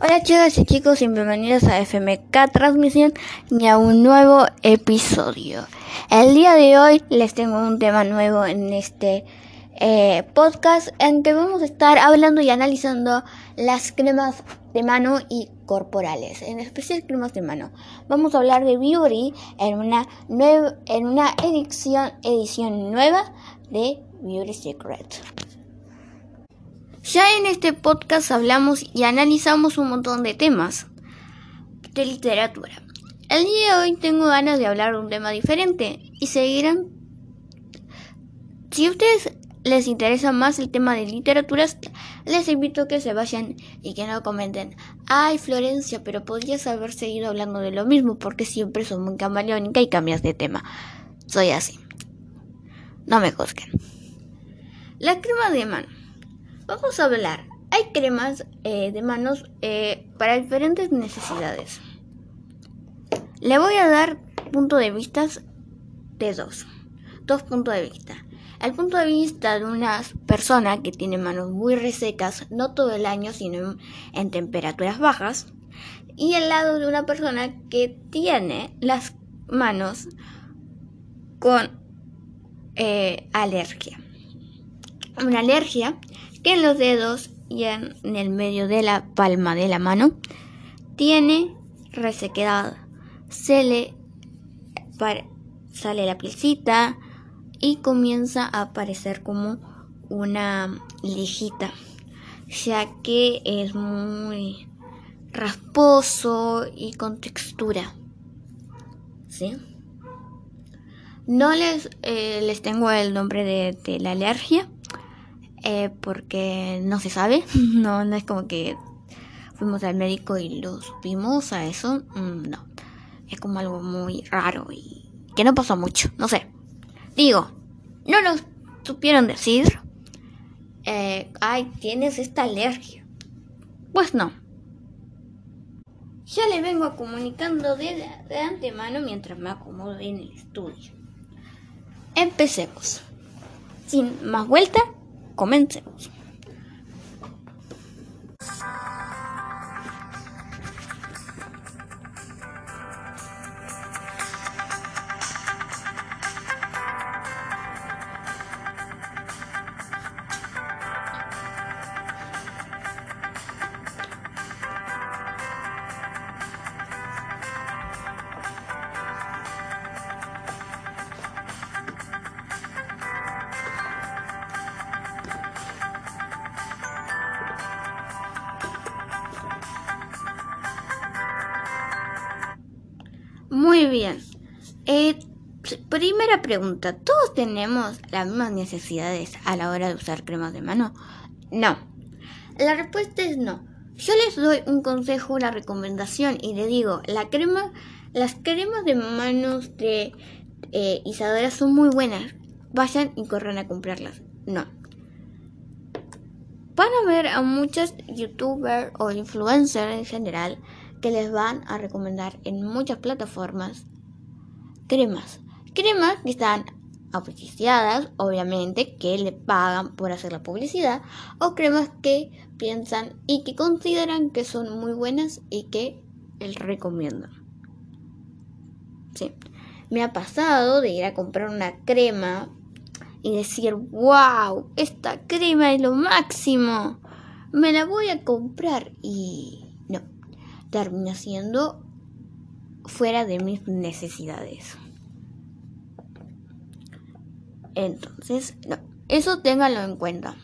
Hola chicas y chicos y bienvenidos a FMK Transmisión y a un nuevo episodio. El día de hoy les tengo un tema nuevo en este eh, podcast en que vamos a estar hablando y analizando las cremas de mano y corporales, en especial cremas de mano. Vamos a hablar de Beauty en una, en una edición, edición nueva de Beauty Secret. Ya en este podcast hablamos y analizamos un montón de temas de literatura. El día de hoy tengo ganas de hablar de un tema diferente y seguirán. Si a ustedes les interesa más el tema de literaturas, les invito a que se vayan y que no comenten, ay Florencia, pero podrías haber seguido hablando de lo mismo porque siempre son muy camaleónica y cambias de tema. Soy así. No me juzguen. La crema de mano. Vamos a hablar. Hay cremas eh, de manos eh, para diferentes necesidades. Le voy a dar punto de vista de dos. Dos puntos de vista. El punto de vista de una persona que tiene manos muy resecas, no todo el año, sino en, temperaturas bajas. Y el lado de una persona que tiene las manos con eh, alergia. Una alergia que en los dedos y en el medio de la palma de la mano tiene resequedad. Se le sale la pielcita y comienza a aparecer como una lijita, ya que es muy rasposo y con textura. ¿Sí? No les, eh, les tengo el nombre de la alergia, eh, porque no se sabe, no, no es como que fuimos al médico y lo supimos a eso, mm, no, es como algo muy raro y que no pasó mucho, no sé. Digo, no lo supieron decir, eh, ay, tienes esta alergia. Pues no. Ya le vengo comunicando de, de antemano mientras me acomodo en el estudio. Empecemos. Sin más vuelta, Comencemos. Muy bien. Eh, primera pregunta. ¿Todos tenemos las mismas necesidades a la hora de usar cremas de mano? No. La respuesta es no. Yo les doy un consejo, una recomendación y le digo, las cremas de manos de eh, Isadora son muy buenas. Vayan y corran a comprarlas. No. Van a ver a muchos youtubers o influencers en general que les van a recomendar en muchas plataformas cremas. Cremas que están oficiadas, obviamente, que le pagan por hacer la publicidad, o cremas que piensan y que consideran que son muy buenas y que les recomiendan. Sí. Me ha pasado de ir a comprar una crema y decir, wow, esta crema es lo máximo. Me la voy a comprar y termina siendo fuera de mis necesidades. Entonces, no, eso ténganlo en cuenta.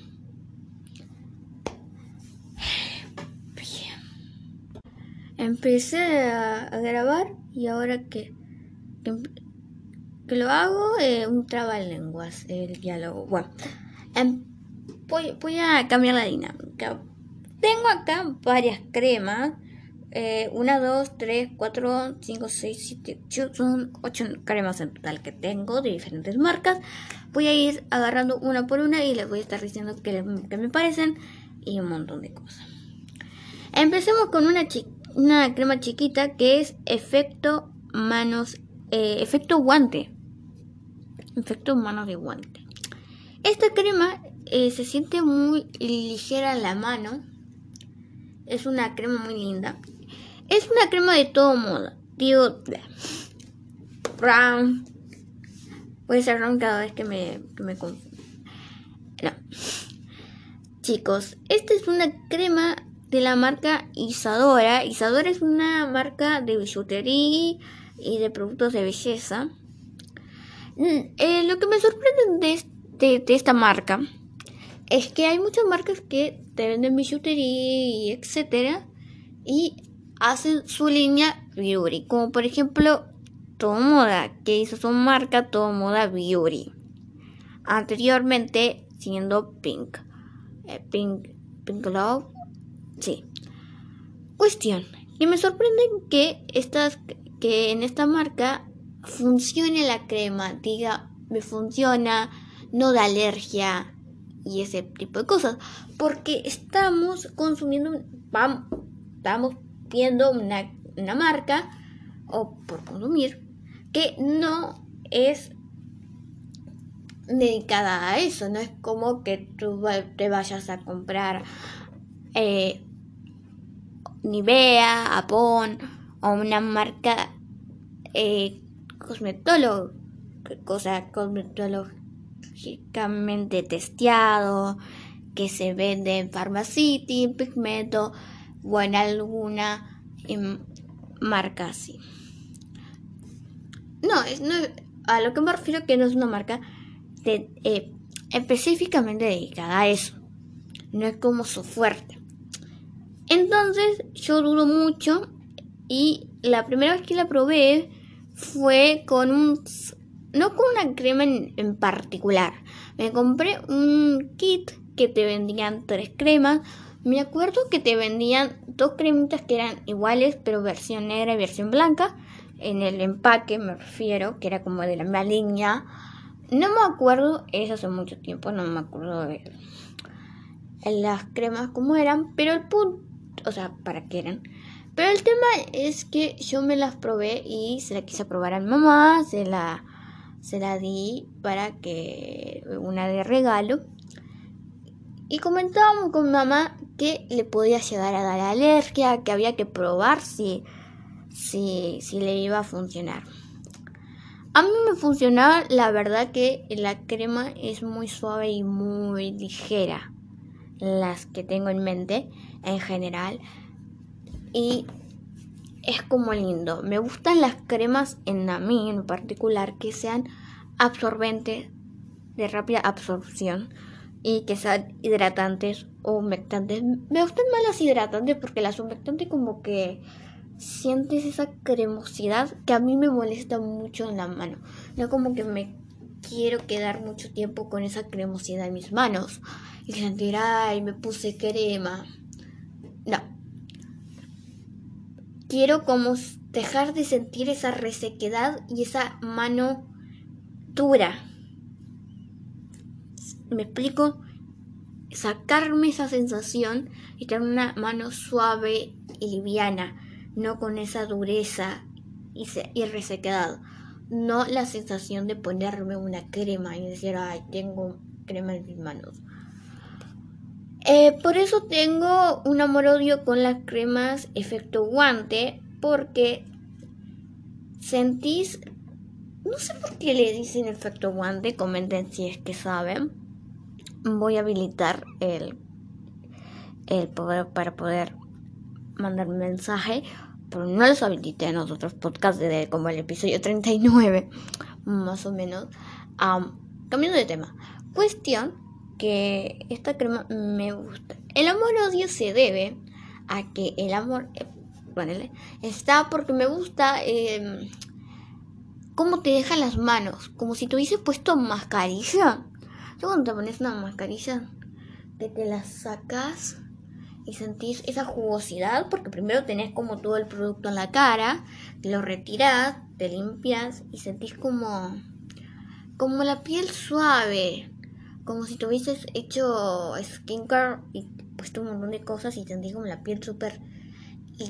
Empecé a, grabar y ahora que, que, lo hago, eh, un trabalenguas, el diálogo. Bueno, em, voy a cambiar la dinámica. Tengo acá varias cremas eh, 1, 2, 3, 4, 5, 6, 7, 8. Son 8 cremas en total que tengo de diferentes marcas. Voy a ir agarrando una por una y les voy a estar diciendo qué, me parecen y un montón de cosas. Empecemos con una, una crema chiquita que es efecto manos, eh, efecto guante. Efecto manos de guante. Esta crema eh, se siente muy ligera en la mano es una crema muy linda. Es una crema de todo modo. Digo, brown. Puede ser brown cada vez que me, que me No. Chicos, esta es una crema de la marca Isadora. Isadora es una marca de bisutería y de productos de belleza. Mm, eh, lo que me sorprende de, esta marca es que hay muchas marcas que te venden bisutería y etcétera y hacen su línea beauty, como por ejemplo Todo Moda, que hizo su marca Todo Moda Beauty. Anteriormente siendo Pink. Eh, Pink, Pink Love. Sí. Cuestión. Y me sorprende que estas que en esta marca funcione la crema, diga, me funciona, no da alergia y ese tipo de cosas. Porque estamos consumiendo, vamos, estamos viendo una, una marca o por consumir que no es dedicada a eso, no es como que tú te vayas a comprar eh, Nivea, Avon o una marca eh, cosa cosmetológicamente testeado, que se vende en Pharmacity, en Pigmento o en alguna em, marca así. No, es, no, a lo que me refiero que no es una marca eh, específicamente dedicada a eso. No es como su fuerte. Entonces yo dudo mucho y la primera vez que la probé fue con un... no con una crema en, particular. Me compré un kit que te vendían tres cremas. Me acuerdo que te vendían dos cremitas que eran iguales, pero versión negra y versión blanca. En el empaque me refiero, que era como de la misma línea. No me acuerdo, eso hace mucho tiempo, no me acuerdo de las cremas como eran, pero el punto, o sea, para qué eran. Pero el tema es que yo me las probé y se la quise probar a mi mamá, se la, se la di para que una de regalo. Y comentábamos con mi mamá que le podía llegar a dar alergia, que había que probar si, si, si le iba a funcionar. A mí me funcionaba, la verdad que la crema es muy suave y muy ligera. Las que tengo en mente en general y es como lindo. Me gustan las cremas en a mí en particular que sean absorbentes de rápida absorción y que sean hidratantes humectantes. Me gustan más las hidratantes porque las humectantes como que sientes esa cremosidad que a mí me molesta mucho en la mano. No como que me quiero quedar mucho tiempo con esa cremosidad en mis manos y sentir, ay, me puse crema. No, Quiero como dejar de sentir esa resequedad y esa mano dura. ¿Me explico? Sacarme esa sensación y tener una mano suave y liviana, no con esa dureza y, y resequedad. No la sensación de ponerme una crema y decir, ay, tengo crema en mis manos. Eh, por eso tengo un amor-odio con las cremas efecto guante, porque sentís, no sé por qué le dicen efecto guante, comenten si es que saben. Voy a habilitar el, el poder para poder mandar mensaje, pero no los habilité en los otros podcasts de como el episodio 39, más o menos. cambiando de tema, cuestión que esta crema me gusta. El amor-odio se debe a que el amor, eh, está porque me gusta eh, cómo te dejan las manos, como si te hubiese puesto mascarilla. Yo cuando te pones una mascarilla, que te la sacas y sentís esa jugosidad, porque primero tenés como todo el producto en la cara, te lo retiras, te limpias y sentís como, como la piel suave como si tuvieses hecho skincare y puesto un montón de cosas y tendrías como la piel súper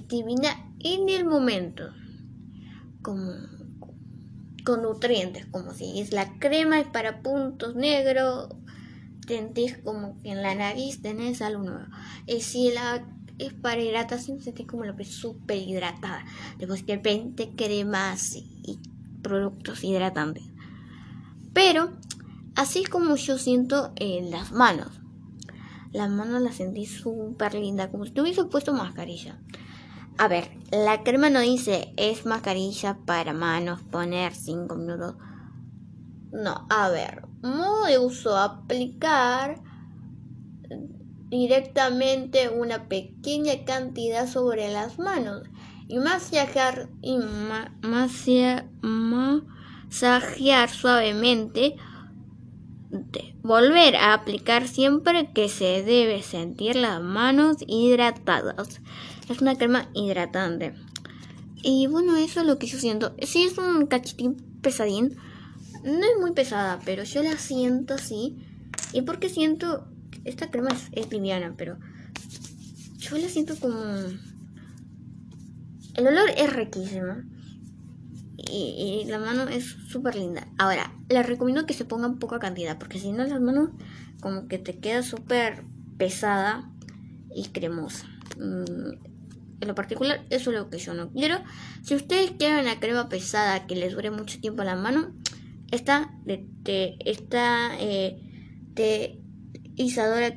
divina en el momento. Como nutrientes, como si es la crema es para puntos negros, sentís como que en la nariz tenés algo nuevo. Y si la, es para hidratación, sentir como la piel súper hidratada. Después que 20 cremas y productos hidratantes. Pero, así como yo siento en las manos. Las manos las sentí súper linda, como si tuviese puesto mascarilla. A ver, la crema no dice es mascarilla para manos, poner 5 minutos. No, a ver, modo de uso, aplicar directamente una pequeña cantidad sobre las manos y masajear, y masajear suavemente. Volver a aplicar siempre que se debe sentir las manos hidratadas. Es una crema hidratante. Y bueno, eso es lo que yo siento. Si es un cachitín pesadín. No es muy pesada, pero yo la siento así. Y porque siento... Esta crema es, es liviana, pero... Yo la siento como... El olor es riquísimo. Y, la mano es súper linda. Ahora, les recomiendo que se pongan poca cantidad, porque si no las manos como que te queda súper pesada y cremosa. Mm, en lo particular, eso es lo que yo no quiero. Si ustedes quieren una crema pesada que les dure mucho tiempo la mano, esta de, esta eh, de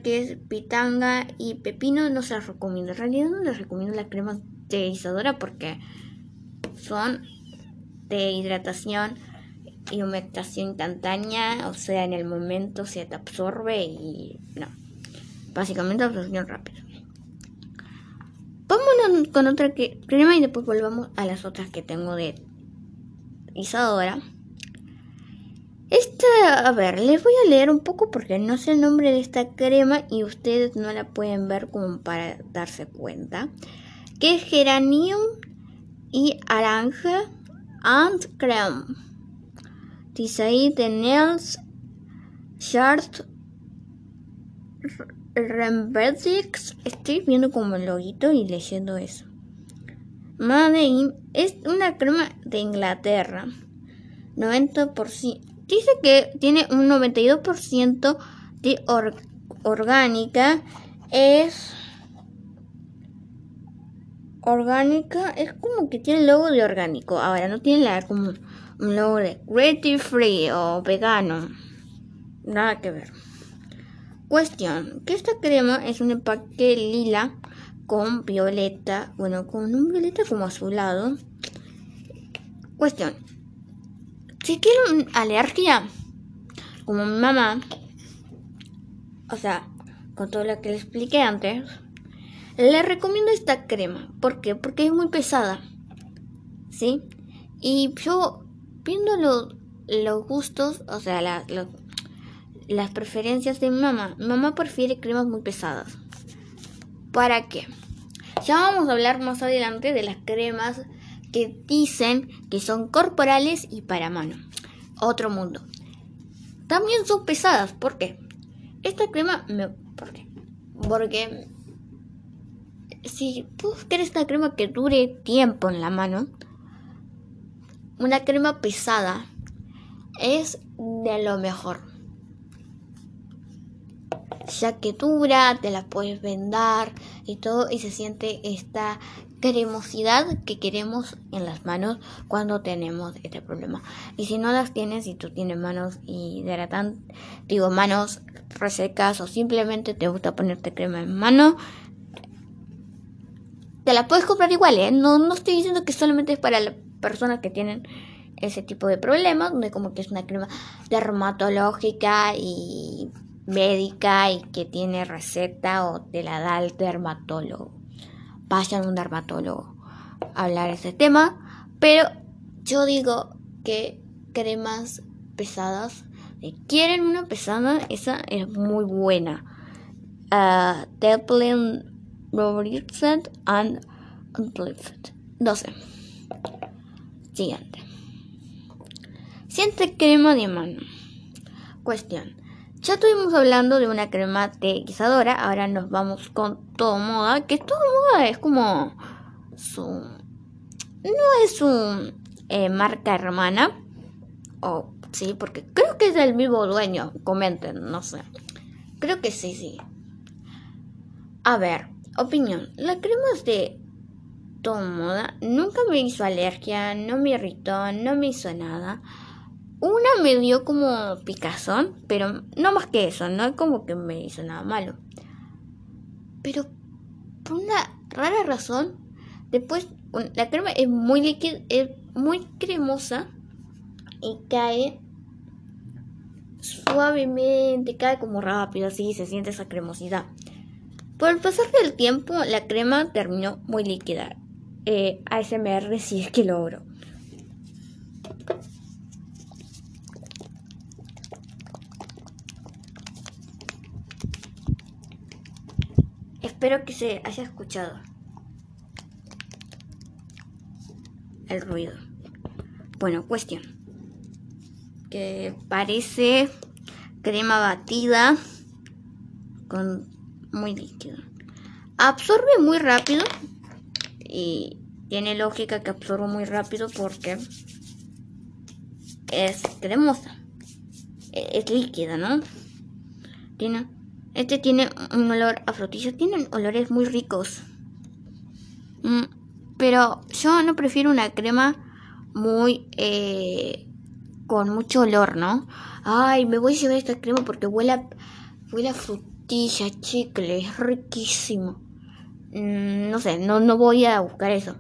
que es pitanga y pepino no se las recomiendo. En realidad no les recomiendo la crema Isadora porque son de hidratación y humectación instantánea, o sea, en el momento se te absorbe y no. Básicamente absorción rápida. Vámonos con otra crema y después volvamos a las otras que tengo de Isadora. Esta, a ver, les voy a leer un poco porque no sé el nombre de esta crema y ustedes no la pueden ver como para darse cuenta que es geranium y naranja and creme. Dice de Nails Shart Rembedix. Estoy viendo como el loguito y leyendo eso. Made es una crema de Inglaterra. 90%. Dice que tiene un 92% de orgánica. Es orgánica es como que tiene el logo de orgánico. Ahora no tiene la, como un logo de Creative free o vegano. Nada que ver. Cuestión, que esta crema es un empaque lila con violeta, bueno, con un violeta como azulado. Cuestión, si tienen alergia, como mi mamá, o sea, con todo lo que le expliqué antes, le recomiendo esta crema. ¿Por qué? Porque es muy pesada. ¿Sí? Y yo, viendo los gustos, o sea, las preferencias de mi mamá, mi mamá prefiere cremas muy pesadas. ¿Para qué? Ya vamos a hablar más adelante de las cremas que dicen que son corporales y para mano. Otro mundo. También son pesadas. ¿Por qué? Esta crema me... ¿Por qué? Porque si tú quieres una crema que dure tiempo en la mano, una crema pesada es de lo mejor. Ya que dura, te la puedes vendar y todo y se siente esta cremosidad que queremos en las manos cuando tenemos este problema. Y si no las tienes, y tú tienes manos hidratantes, digo manos resecas o simplemente te gusta ponerte crema en mano, te la puedes comprar igual, ¿eh? No, no estoy diciendo que solamente es para las personas que tienen ese tipo de problemas, donde como que es una crema dermatológica y médica y que tiene receta o te la da el dermatólogo. Vayan a un dermatólogo a hablar de ese tema, pero yo digo que cremas pesadas, si quieren una pesada, esa es muy buena. Uh, Robertson and Unplift. 12. Siguiente. Siente crema de mano. Cuestión. Ya estuvimos hablando de una crema de guisadora. Ahora nos vamos con Todo Moda. Que Todo Moda es como su. No es su eh, marca hermana. O sí, porque creo que es del mismo dueño. Comenten, no sé. Creo que sí, sí. A ver, opinión. La crema de todo moda nunca me hizo alergia, no me irritó, no me hizo nada. Una me dio como picazón, pero no más que eso, no como que me hizo nada malo. Pero por una rara razón, después la crema es muy líquida, es muy cremosa y cae suavemente, cae como rápido, así se siente esa cremosidad. Por el pasar del tiempo, la crema terminó muy líquida. Eh, ASMR si es que logro. Espero que se haya escuchado el ruido. Bueno, cuestión. Que parece crema batida con muy líquido. Absorbe muy rápido y tiene lógica que absorba muy rápido porque es cremosa. E-, es líquida, ¿no? Tiene este tiene un olor a frutillas. Tienen olores muy ricos. Mm, pero yo no prefiero una crema muy... Eh, con mucho olor, ¿no? Ay, me voy a llevar esta crema porque huele a, huele a frutilla, chicle. Es riquísimo. Mm, no sé, no, no voy a buscar eso.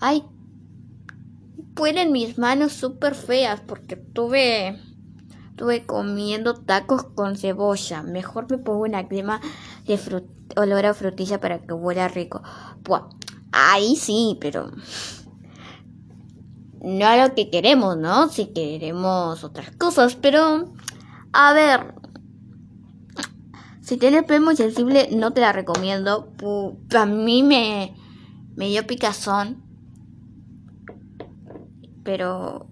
Ay, pueden mis manos súper feas porque tuve estuve comiendo tacos con cebolla. Mejor me pongo una crema de olor a frutilla para que huela rico. Ahí sí, pero no a lo que queremos, ¿no? Si queremos otras cosas, pero a ver, si tienes piel muy sensible, no te la recomiendo. A mí me, me dio picazón, pero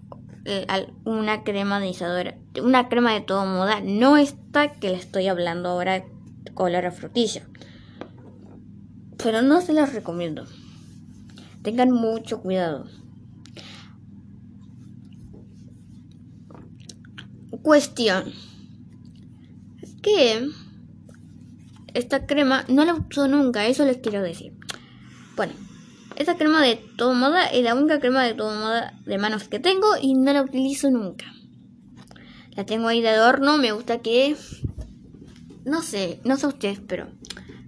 una crema de isadora, una crema de todo moda, no esta que le estoy hablando ahora color a frutilla. Pero no se las recomiendo. Tengan mucho cuidado. Cuestión. Que esta crema no la uso nunca, eso les quiero decir. Bueno, esta crema de todo moda es la única crema de todo moda de manos que tengo y no la utilizo nunca. La tengo ahí de adorno, me gusta que... No sé, no sé ustedes, pero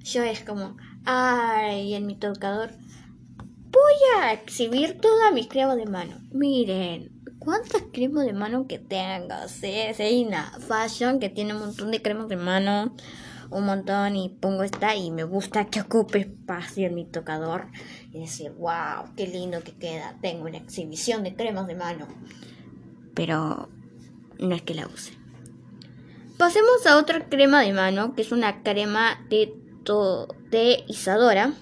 yo es como... Ay, en mi tocador voy a exhibir todas mis cremas de mano. Miren, cuántas cremas de mano que tengo. Sí, sí, una fashion que tiene un montón de cremas de mano un montón y pongo esta y me gusta que ocupe espacio en mi tocador y decir, wow, qué lindo que queda. Tengo una exhibición de cremas de mano. Pero es que la use. Pasemos a otra crema de mano, que es una crema de, de Isadora.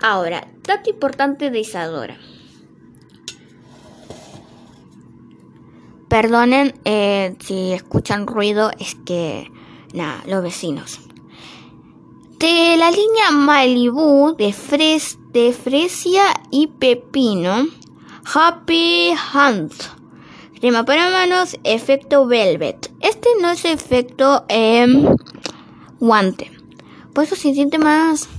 Ahora, dato importante de Isadora. Perdonen eh, si escuchan ruido, es que Nada, los vecinos. De la línea Malibu de, fres de fresia y pepino. Happy Hunt. Crema para manos, efecto velvet. Este no es efecto eh, guante. Por eso se siente más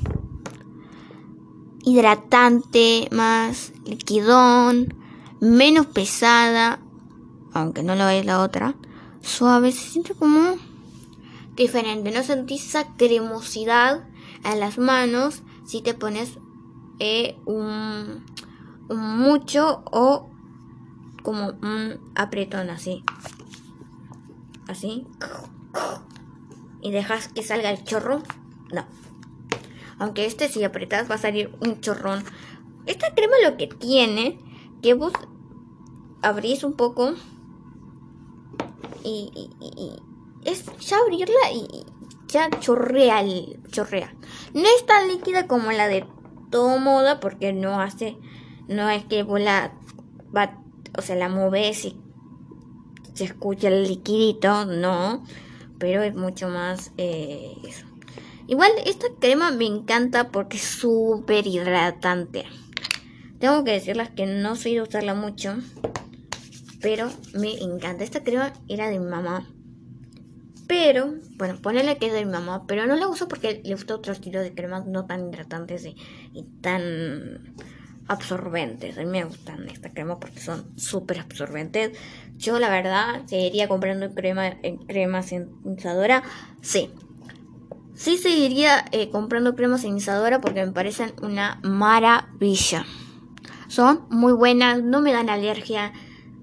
hidratante, más liquidón, menos pesada, aunque no lo es la otra. Suave, se siente como diferente. No sentís esa cremosidad en las manos si te pones eh, un, mucho o como un apretón así. Así. Y dejas que salga el chorro. No. Aunque este si apretas va a salir un chorrón. Esta crema lo que tiene, que vos abrís un poco y, es ya abrirla y ya chorrea, chorrea. No es tan líquida como la de todo moda porque no hace, no es que vos la, o sea, la moves y se escucha el liquidito, no, pero es mucho más eh, Igual esta crema me encanta porque es súper hidratante. Tengo que decirles que no soy de usarla mucho, pero me encanta. Esta crema era de mi mamá Pero, bueno, ponele que es de mi mamá, pero no la uso porque le gusta otro estilo de cremas no tan hidratantes y tan absorbentes. A mí me gustan esta crema porque son súper absorbentes. Yo la verdad seguiría comprando crema en crema sensadora. Sí. Sí seguiría eh, comprando crema sensadora porque me parecen una maravilla. Son muy buenas, no me dan alergia.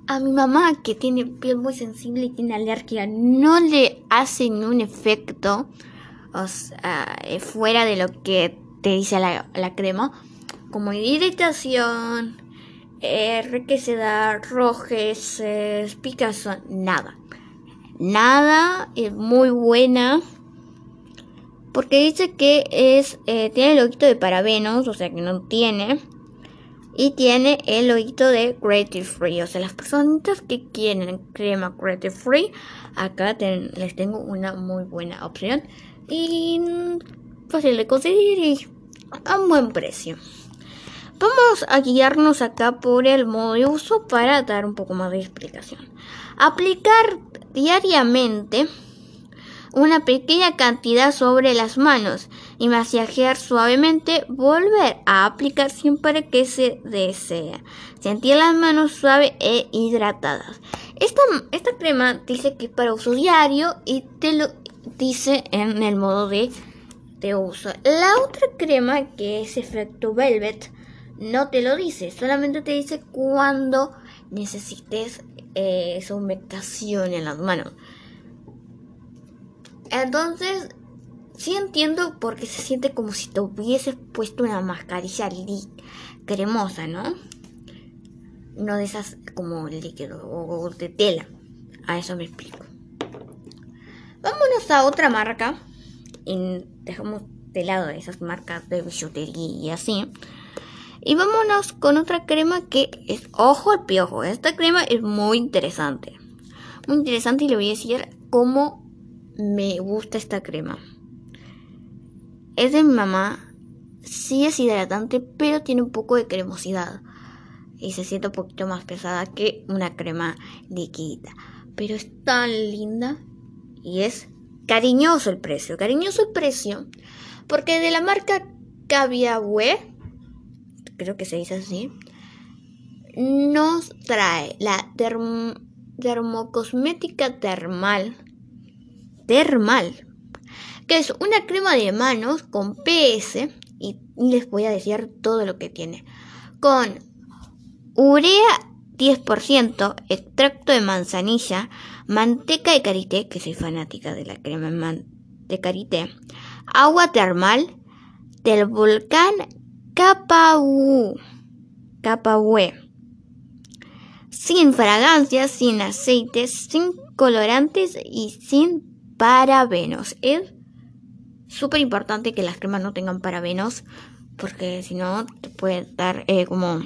A mi mamá que tiene piel muy sensible y tiene alergia no le hace ningún efecto o sea, eh, fuera de lo que te dice la, la crema como irritación, eh, requesedad, rojeces, picazón, nada. Nada, es muy buena. Porque dice que es eh, tiene el ojito de parabenos, o sea que no tiene. Y tiene el ojito de Creative Free. O sea, las personas que quieren crema Creative Free, acá les tengo una muy buena opción. Y fácil de conseguir y a un buen precio. Vamos a guiarnos acá por el modo de uso para dar un poco más de explicación. Aplicar diariamente una pequeña cantidad sobre las manos y masajear suavemente, volver a aplicar siempre que se desea. Sentir las manos suaves e hidratadas. Esta, esta crema dice que es para uso diario y te lo dice en el modo de, de uso. La otra crema que es efecto velvet no te lo dice, solamente te dice cuando necesites eh, esa humectación en las manos. Entonces, sí entiendo porque se siente como si te hubieses puesto una mascarilla cremosa, ¿no? No de esas como líquido o de tela. A eso me explico. Vámonos a otra marca. Dejamos de lado esas marcas de billutería y así. Y vámonos con otra crema que es ojo al piojo. Esta crema es muy interesante. Muy interesante y le voy a decir cómo me gusta esta crema. Es de mi mamá. Sí es hidratante, pero tiene un poco de cremosidad. Y se siente un poquito más pesada que una crema líquida. Pero es tan linda. Y es cariñoso el precio. Cariñoso el precio. Porque de la marca Caviahue creo que se dice así, nos trae la dermocosmética termal, termal, que es una crema de manos con PS y les voy a decir todo lo que tiene. Con urea 10%, extracto de manzanilla, manteca de karité, que soy fanática de la crema de karité, agua termal del volcán Capaú. Capaue. Sin fragancias, sin aceites, sin colorantes y sin parabenos. Es súper importante que las cremas no tengan parabenos porque si no te puede dar eh, como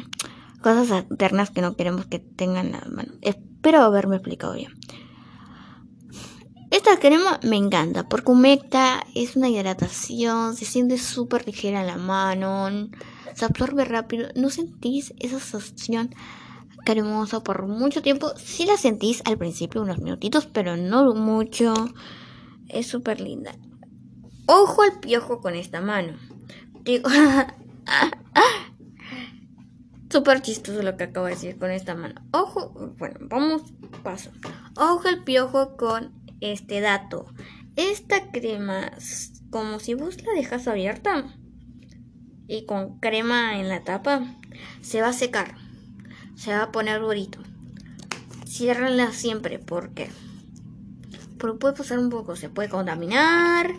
cosas alternas que no queremos que tengan. Bueno, espero haberme explicado bien. Esta crema me encanta porque humecta, es una hidratación, se siente súper ligera la mano, se absorbe rápido. ¿No sentís esa sensación cremosa por mucho tiempo? Sí la sentís al principio, unos minutitos, pero no mucho. Es súper linda. Ojo al piojo con esta mano. Digo, súper chistoso lo que acabo de decir con esta mano. Ojo, bueno, vamos paso. Ojo al piojo con este dato. Esta crema, como si vos la dejas abierta y con crema en la tapa, se va a secar. Se va a poner durito. Ciérrenla siempre porque, porque puede pasar un poco, se puede contaminar,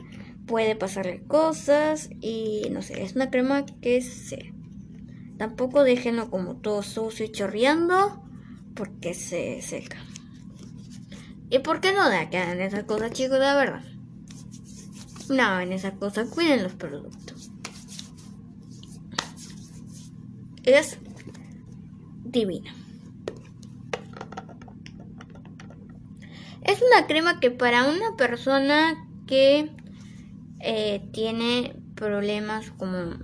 puede pasarle cosas y no sé, es una crema que se... Tampoco déjenlo como todo sucio y chorreando porque se seca. ¿Y por qué no acá en esas cosas, chicos? De verdad. No, en esas cosas cuiden los productos. Es divina. Es una crema que para una persona que eh, tiene problemas como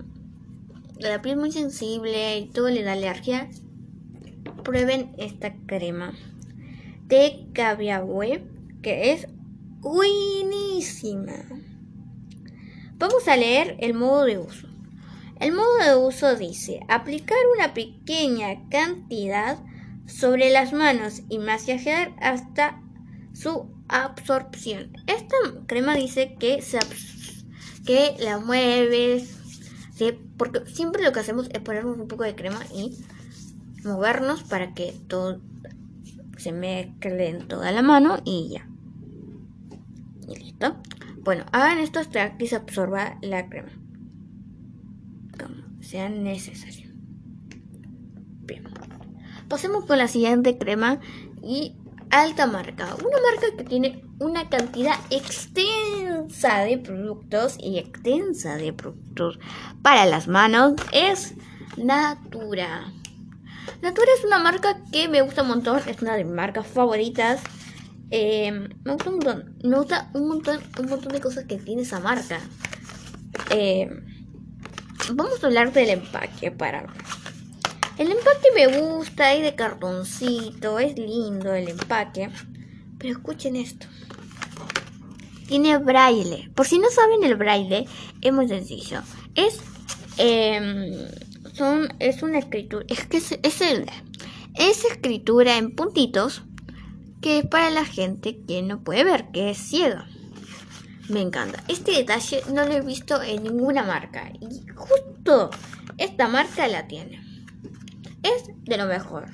la piel muy sensible y todo le da alergia, prueben esta crema de Caviahue, que es buenísima. Vamos a leer el modo de uso. El modo de uso dice aplicar una pequeña cantidad sobre las manos y masajear hasta su absorción. Esta crema dice que, se que la mueves, porque siempre lo que hacemos es ponernos un poco de crema y movernos para que todo se mezcle en toda la mano y ya. Y listo. Bueno, hagan esto hasta que se absorba la crema. Como sea necesario. Bien. Pasemos con la siguiente crema y alta marca. Una marca que tiene una cantidad extensa de productos y extensa de productos para las manos es Natura. Natura es una marca que me gusta un montón, es una de mis marcas favoritas. Eh, me gusta un montón, me gusta un montón, un montón de cosas que tiene esa marca. Eh, vamos a hablar del empaque para el empaque me gusta, es de cartoncito, es lindo el empaque. Pero escuchen esto. Tiene braille. Por si no saben el braille, es muy sencillo. Es, eh, son, es una escritura. Es que es, es, escritura en puntitos que es para la gente que no puede ver, que es ciega. Me encanta. Este detalle no lo he visto en ninguna marca. Y justo esta marca la tiene es de lo mejor.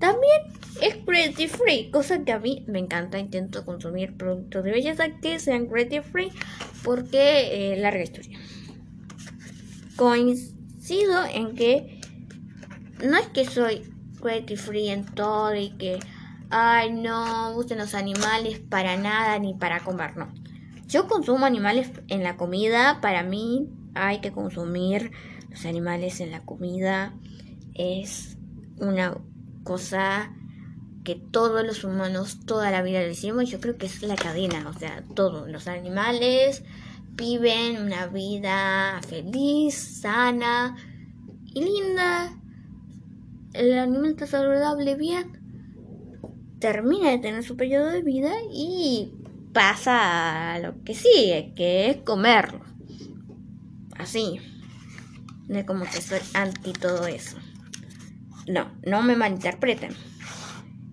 También es cruelty free, cosa que a mí me encanta. Intento consumir productos de belleza que sean cruelty free porque eh, larga historia. En que no es que soy cruelty free en todo y que, ay, no gusten los animales para nada ni para comer, no. Yo consumo animales en la comida, para mí hay que consumir los animales en la comida es una cosa que todos los humanos toda la vida decimos, yo creo que es la cadena, o sea, todos los animales viven una vida feliz, sana y linda. El animal está saludable bien, termina de tener su periodo de vida y pasa a lo que sigue, que es comerlo. Así. De como que soy anti todo eso. No, no me malinterpreten.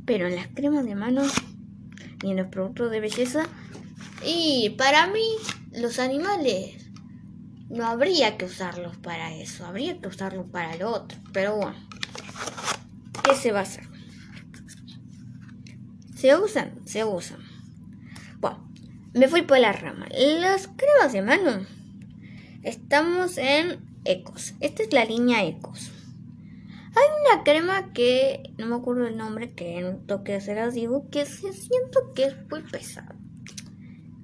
Pero en las cremas de manos y en los productos de belleza. Y para mí, los animales no habría que usarlos para eso. Habría que usarlos para lo otro. Pero bueno, ¿qué se va a hacer? ¿Se usan? Se usan. Bueno, me fui por la rama. Las cremas de mano. Estamos en Ecos. Esta es la línea Ecos. Hay una crema que no me acuerdo el nombre, que en toque se las digo, que se siento que es muy pesada.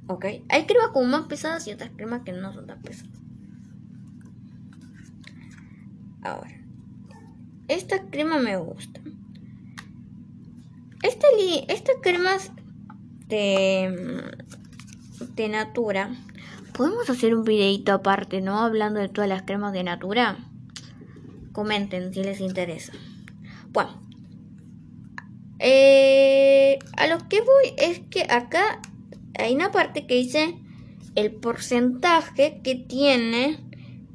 Ok, hay cremas como más pesadas y otras cremas que no son tan pesadas. Ahora, esta crema me gusta. Esta estas cremas de, de Natura, podemos hacer un videito aparte, ¿no? Hablando de todas las cremas de Natura. Comenten si les interesa. Bueno, eh, a lo que voy es que acá hay una parte que dice el porcentaje que tiene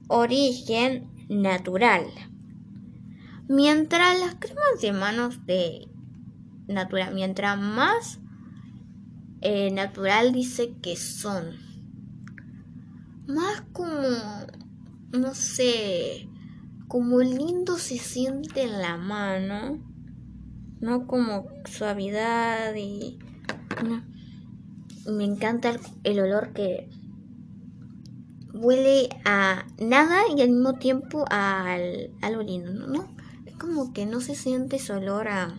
origen natural. Mientras las cremas de manos de natural, mientras más eh, natural dice que son, más como, no sé, como lindo se siente en la mano, no como suavidad y... Me encanta el, olor que huele a nada y al mismo tiempo a, algo lindo, ¿no? Es como que no se siente ese olor a,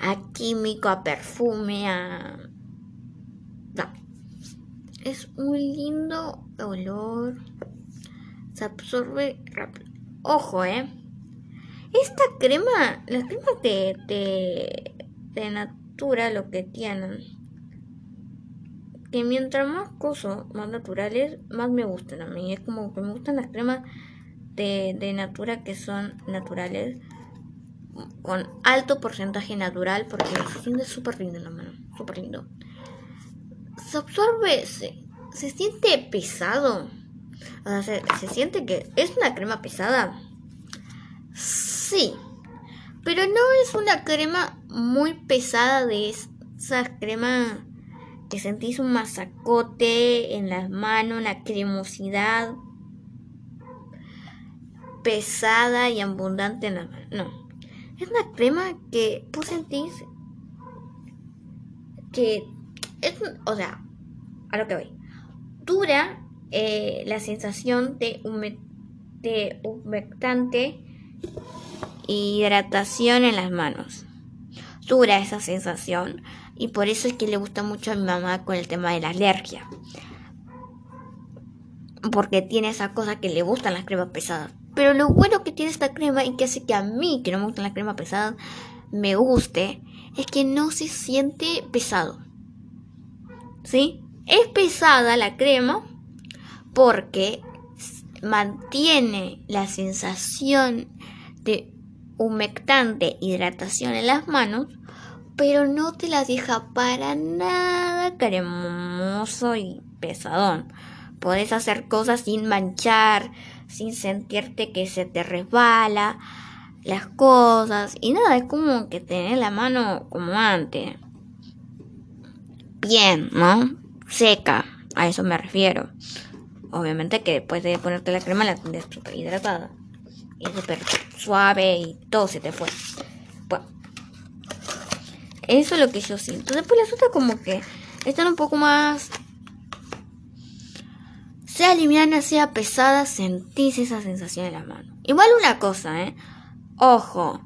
a químico, a perfume, a... No. Es un lindo olor. Se absorbe rápido. Ojo, ¿eh? Esta crema, las cremas de, de, de Natura lo que tienen, que mientras más cosas más naturales, más me gustan a mí. Es como que me gustan las cremas de, de Natura que son naturales, con alto porcentaje natural, porque se siente súper lindo en la mano, súper lindo. se absorbe, se, se siente pesado. O sea, se, se siente que es una crema pesada. Sí, pero no es una crema muy pesada de esa crema que sentís un masacote en las manos, una cremosidad pesada y abundante en las manos. No, es una crema que tú sentís que es, o sea, a lo que voy, dura eh, la sensación de, de humectante hidratación en las manos. Dura esa sensación y por eso es que le gusta mucho a mi mamá con el tema de la alergia. Porque tiene esa cosa que le gustan las cremas pesadas. Pero lo bueno que tiene esta crema y que hace que a mí, que no me gustan las cremas pesadas, me guste, es que no se siente pesado. ¿Sí? Es pesada la crema porque mantiene la sensación de humectante hidratación en las manos, pero no te la deja para nada cremoso y pesadón. Puedes hacer cosas sin manchar, sin sentirte que se te resbala las cosas y nada, es como que tener la mano como antes. Bien, ¿no? Seca, a eso me refiero. Obviamente que después de ponerte la crema la tendrás súper hidratada y súper suave y todo se te fue. Bueno, eso es lo que yo siento. Después las otras como que están un poco más... Sea liviana, sea pesada, sentís esa sensación en la mano. Igual una cosa, ¿eh? Ojo,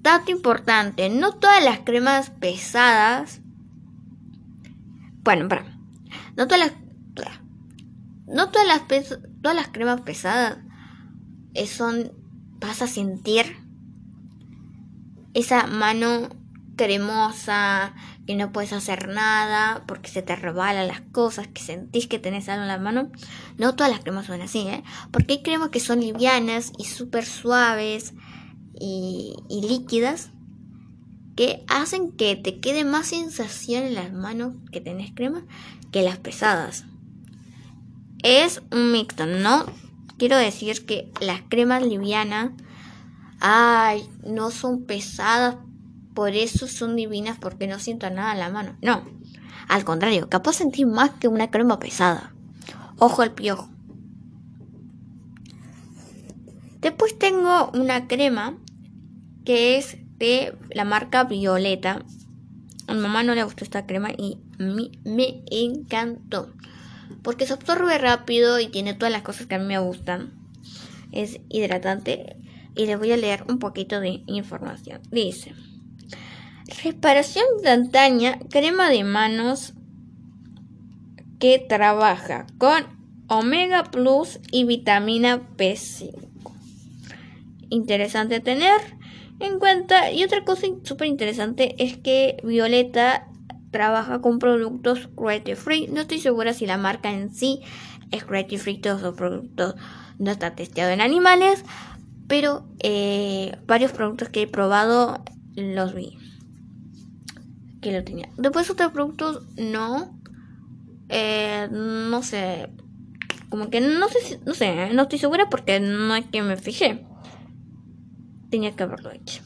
dato importante, no todas las cremas pesadas... Bueno, para. No todas las... No todas las, todas las cremas pesadas son, vas a sentir esa mano cremosa, que no puedes hacer nada porque se te rebalan las cosas, que sentís que tenés algo en la mano. No todas las cremas son así, ¿eh? Porque hay cremas que son livianas y súper suaves y, líquidas que hacen que te quede más sensación en las manos que tenés crema que las pesadas. Es un mixto, no quiero decir que las cremas livianas, ay, no son pesadas, por eso son divinas porque no siento nada en la mano. No, al contrario, capaz sentir más que una crema pesada. Ojo al piojo. Después tengo una crema que es de la marca Violeta. A mi mamá no le gustó esta crema y a me encantó porque se absorbe rápido y tiene todas las cosas que a mí me gustan. Es hidratante y les voy a leer un poquito de información. Dice, reparación instantánea, crema de manos que trabaja con omega plus y vitamina B5. Interesante tener en cuenta. Y otra cosa súper interesante es que Violeta trabaja con productos cruelty free. No estoy segura si la marca en sí es cruelty free, todos los productos no está testeado en animales, pero eh, varios productos que he probado los vi lo tenía. Después otros productos no, eh, no sé, como que no sé, no sé, no estoy segura porque no es que me fijé. Tenía que haberlo hecho.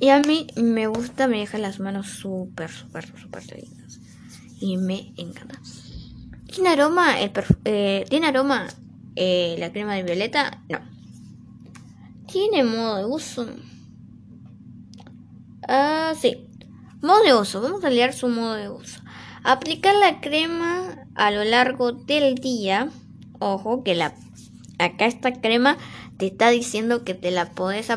Y a mí me gusta, me deja las manos súper, súper, súper lindas. Y me encanta. ¿Tiene aroma, el eh, ¿tiene aroma eh, la crema de violeta? No. ¿Tiene modo de uso? Ah, sí. Modo de uso. Vamos a leer su modo de uso. Aplicar la crema a lo largo del día. Ojo que la acá esta crema te está diciendo que te la podés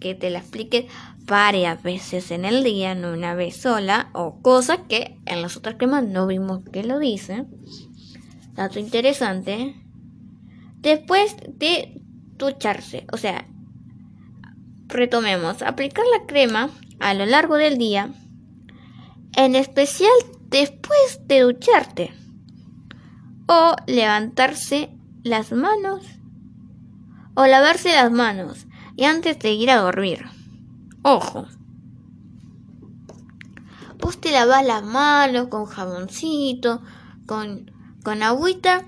que te la apliques varias veces en el día, no una vez sola, o cosas que en las otras cremas no vimos que lo dice. Dato interesante. Después de ducharse, o sea, retomemos, aplicar la crema a lo largo del día, en especial después de ducharte, o levantarse las manos, o lavarse las manos, y antes de ir a dormir. Ojo. vos te lavas las manos con jaboncito, con, con agüita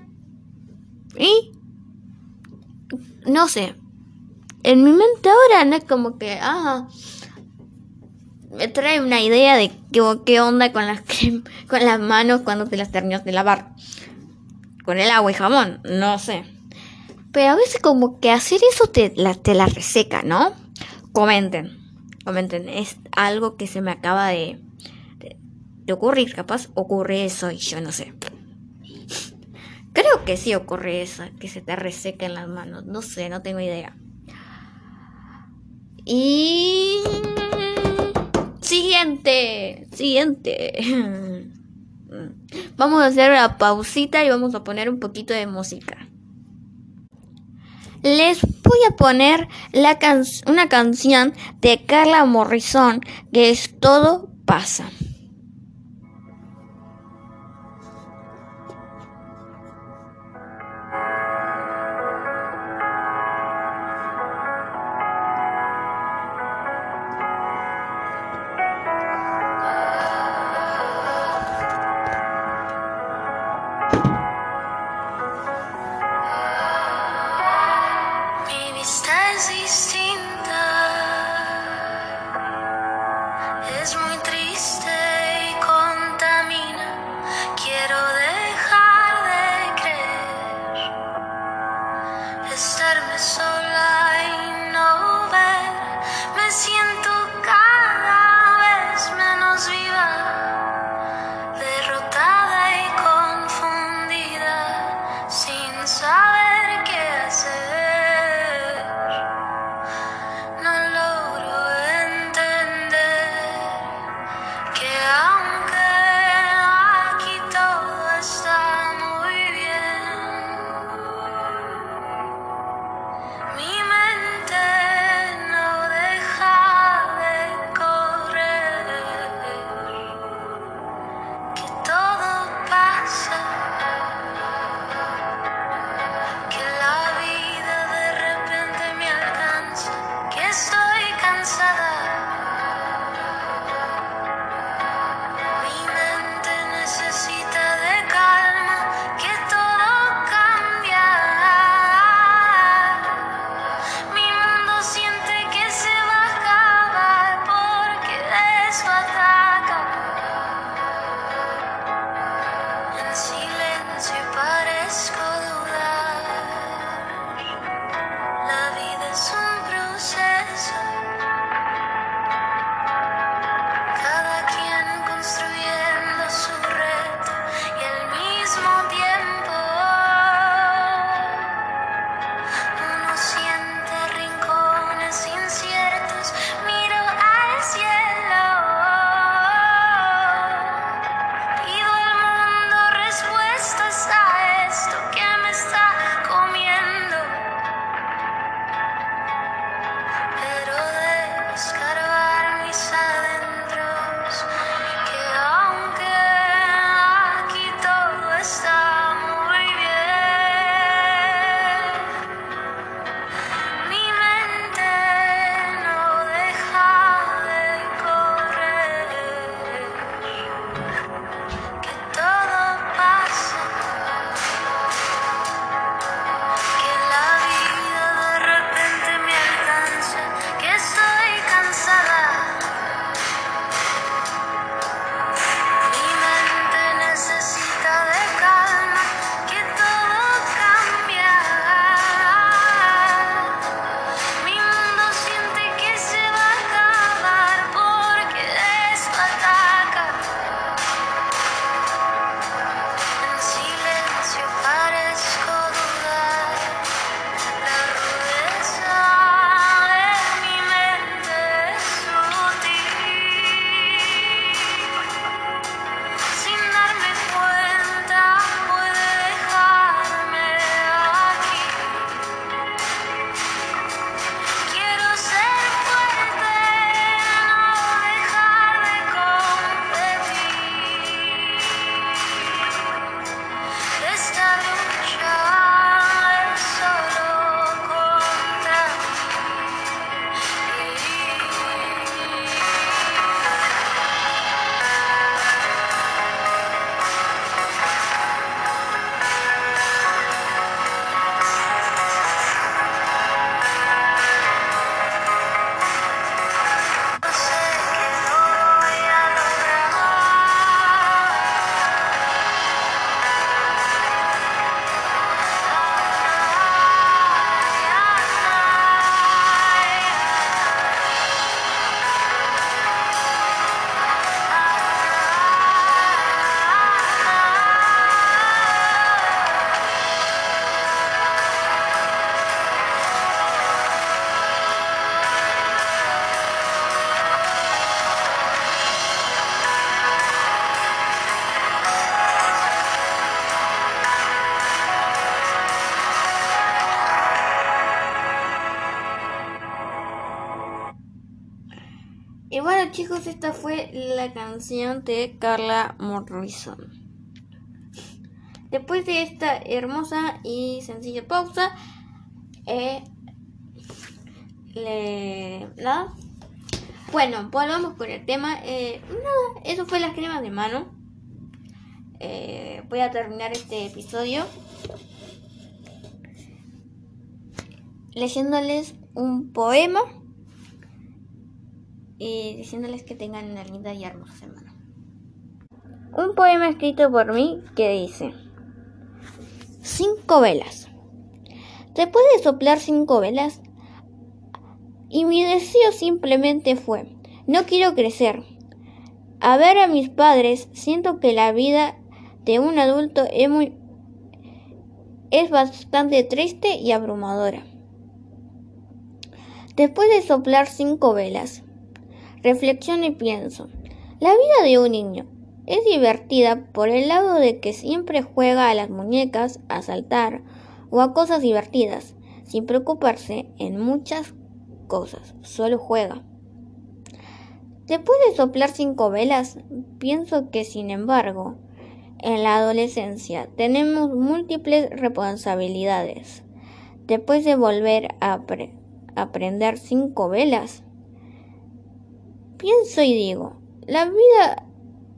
y no sé. En mi mente ahora no es como que, ah, me trae una idea de qué, qué onda con las, con las manos cuando te las terminas de lavar. Con el agua y jamón, no sé. Pero a veces como que hacer eso te la, te reseca, ¿no? Comenten, comenten, es algo que se me acaba de, de, ocurrir, capaz ocurre eso y yo no sé. Creo que sí ocurre eso, que se te reseca en las manos, no sé, no tengo idea. Y... Siguiente, siguiente. Vamos a hacer una pausita y vamos a poner un poquito de música. Les voy a poner la una canción de Carla Morrison que es Todo pasa. De Carla Morrison. Después de esta hermosa y sencilla pausa, eh, le, nada. Bueno, volvamos con el tema. Eh, nada, eso fue las cremas de mano. Eh, voy a terminar este episodio leyéndoles un poema y diciéndoles que tengan una linda y hermosa semana. Un poema escrito por mí que dice, cinco velas. ¿Te puedes soplar cinco velas? Y mi deseo simplemente fue, no quiero crecer. A ver a mis padres, siento que la vida de un adulto es muy es bastante triste y abrumadora. Después de soplar cinco velas, reflexiono y pienso, la vida de un niño es divertida por el lado de que siempre juega a las muñecas, a saltar o a cosas divertidas, sin preocuparse en muchas cosas, solo juega. Después de soplar cinco velas, pienso que sin embargo, en la adolescencia tenemos múltiples responsabilidades. Después de volver a aprender cinco velas, pienso y digo, ¿la vida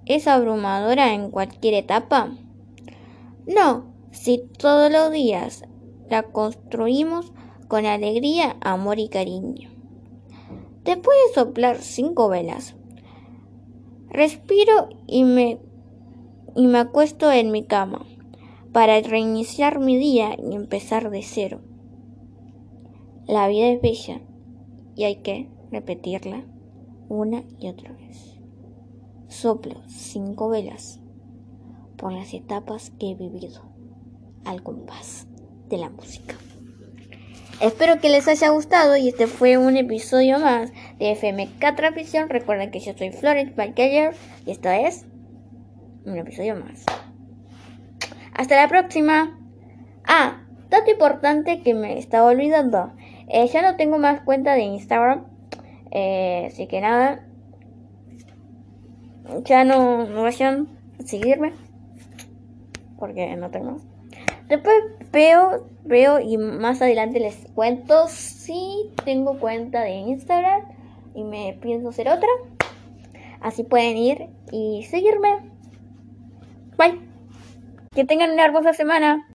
es abrumadora en cualquier etapa? No, si todos los días la construimos con alegría, amor y cariño. Después de soplar cinco velas, respiro y me, y me acuesto en mi cama para reiniciar mi día y empezar de cero. La vida es bella y hay que repetirla una y otra vez. Soplo cinco velas por las etapas que he vivido al compás de la música. Espero que les haya gustado y este fue un episodio más de FMK Transmisión. Recuerden que yo soy Florence Balkeyer y esto es un episodio más. Hasta la próxima. Ah, dato importante que me estaba olvidando. Eh, ya no tengo más cuenta de Instagram. Eh, así que nada. Ya no, no vayan a seguirme. Porque no tengo. Después veo, veo y más adelante les cuento si tengo cuenta de Instagram y me pienso hacer otra. Así pueden ir y seguirme. Bye. Que tengan una hermosa semana.